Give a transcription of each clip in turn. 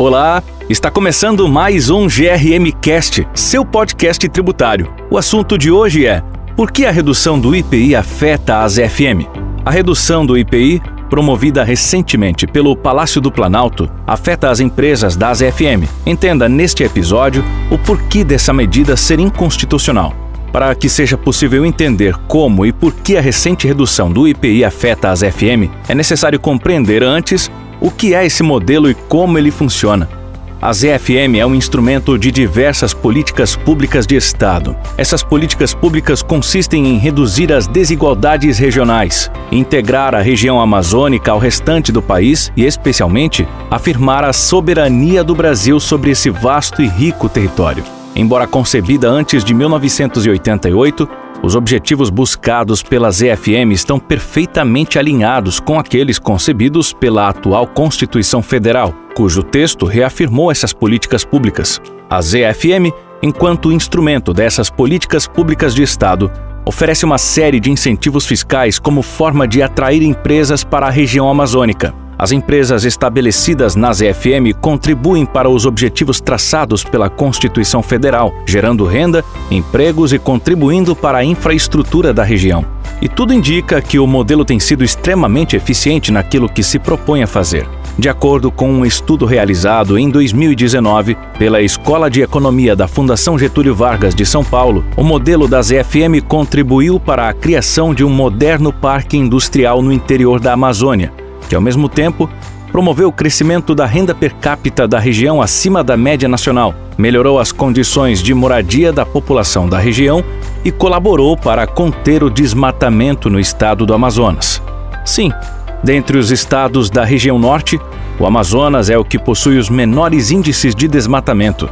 Olá, está começando mais um GRM Cast, seu podcast tributário. O assunto de hoje é: por que a redução do IPI afeta as FM? A redução do IPI, promovida recentemente pelo Palácio do Planalto, afeta as empresas das FM. Entenda neste episódio o porquê dessa medida ser inconstitucional. Para que seja possível entender como e por que a recente redução do IPI afeta as FM, é necessário compreender antes o que é esse modelo e como ele funciona? A ZFM é um instrumento de diversas políticas públicas de Estado. Essas políticas públicas consistem em reduzir as desigualdades regionais, integrar a região amazônica ao restante do país e, especialmente, afirmar a soberania do Brasil sobre esse vasto e rico território. Embora concebida antes de 1988, os objetivos buscados pela ZFM estão perfeitamente alinhados com aqueles concebidos pela atual Constituição Federal, cujo texto reafirmou essas políticas públicas. A ZFM, enquanto instrumento dessas políticas públicas de Estado, oferece uma série de incentivos fiscais como forma de atrair empresas para a região amazônica. As empresas estabelecidas na ZFM contribuem para os objetivos traçados pela Constituição Federal, gerando renda, empregos e contribuindo para a infraestrutura da região. E tudo indica que o modelo tem sido extremamente eficiente naquilo que se propõe a fazer. De acordo com um estudo realizado em 2019 pela Escola de Economia da Fundação Getúlio Vargas de São Paulo, o modelo da ZFM contribuiu para a criação de um moderno parque industrial no interior da Amazônia, que ao mesmo tempo promoveu o crescimento da renda per capita da região acima da média nacional, melhorou as condições de moradia da população da região e colaborou para conter o desmatamento no estado do Amazonas. Sim, dentre os estados da região norte, o Amazonas é o que possui os menores índices de desmatamento.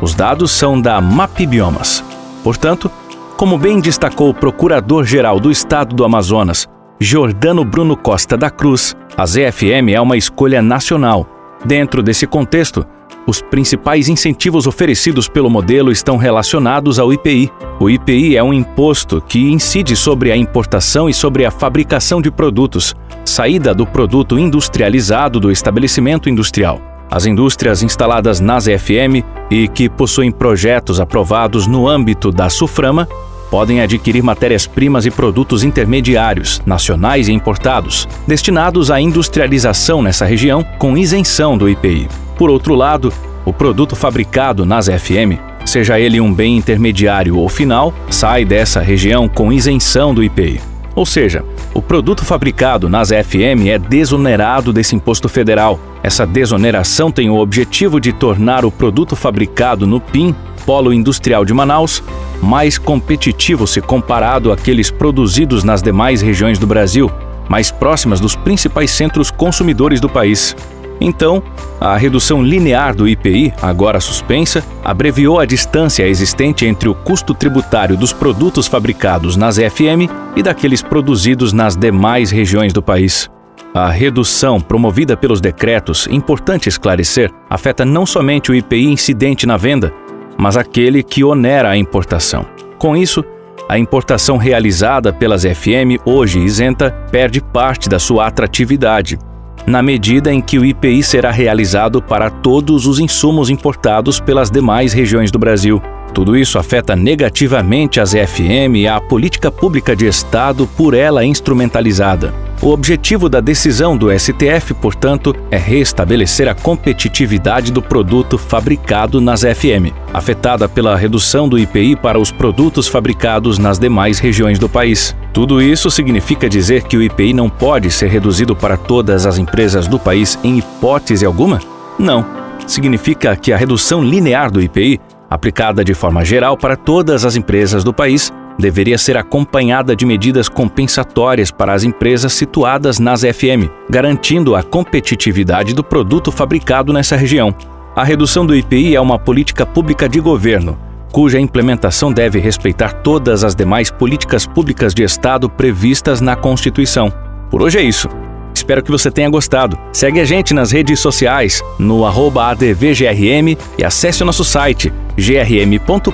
Os dados são da Mapbiomas. Portanto, como bem destacou o procurador-geral do estado do Amazonas, Jordano Bruno Costa da Cruz, a ZFM é uma escolha nacional. Dentro desse contexto, os principais incentivos oferecidos pelo modelo estão relacionados ao IPI. O IPI é um imposto que incide sobre a importação e sobre a fabricação de produtos, saída do produto industrializado do estabelecimento industrial. As indústrias instaladas nas ZFM e que possuem projetos aprovados no âmbito da SUFRAMA podem adquirir matérias-primas e produtos intermediários, nacionais e importados, destinados à industrialização nessa região com isenção do IPI. Por outro lado, o produto fabricado nas FM, seja ele um bem intermediário ou final, sai dessa região com isenção do IPI. Ou seja, o produto fabricado nas FM é desonerado desse imposto federal. Essa desoneração tem o objetivo de tornar o produto fabricado no PIN, Polo Industrial de Manaus, mais competitivo se comparado àqueles produzidos nas demais regiões do Brasil, mais próximas dos principais centros consumidores do país. Então, a redução linear do IPI, agora suspensa, abreviou a distância existente entre o custo tributário dos produtos fabricados nas FM e daqueles produzidos nas demais regiões do país. A redução promovida pelos decretos, importante esclarecer, afeta não somente o IPI incidente na venda, mas aquele que onera a importação. Com isso, a importação realizada pelas FM, hoje isenta, perde parte da sua atratividade, na medida em que o IPI será realizado para todos os insumos importados pelas demais regiões do Brasil. Tudo isso afeta negativamente as FM e a política pública de Estado por ela instrumentalizada. O objetivo da decisão do STF, portanto, é restabelecer a competitividade do produto fabricado nas FM, afetada pela redução do IPI para os produtos fabricados nas demais regiões do país. Tudo isso significa dizer que o IPI não pode ser reduzido para todas as empresas do país em hipótese alguma? Não. Significa que a redução linear do IPI, aplicada de forma geral para todas as empresas do país, deveria ser acompanhada de medidas compensatórias para as empresas situadas nas FM, garantindo a competitividade do produto fabricado nessa região. A redução do IPI é uma política pública de governo, cuja implementação deve respeitar todas as demais políticas públicas de Estado previstas na Constituição. Por hoje é isso. Espero que você tenha gostado. Segue a gente nas redes sociais, no ADVGRM e acesse o nosso site grm.com.br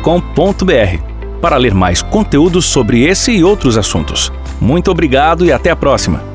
para ler mais conteúdos sobre esse e outros assuntos. Muito obrigado e até a próxima!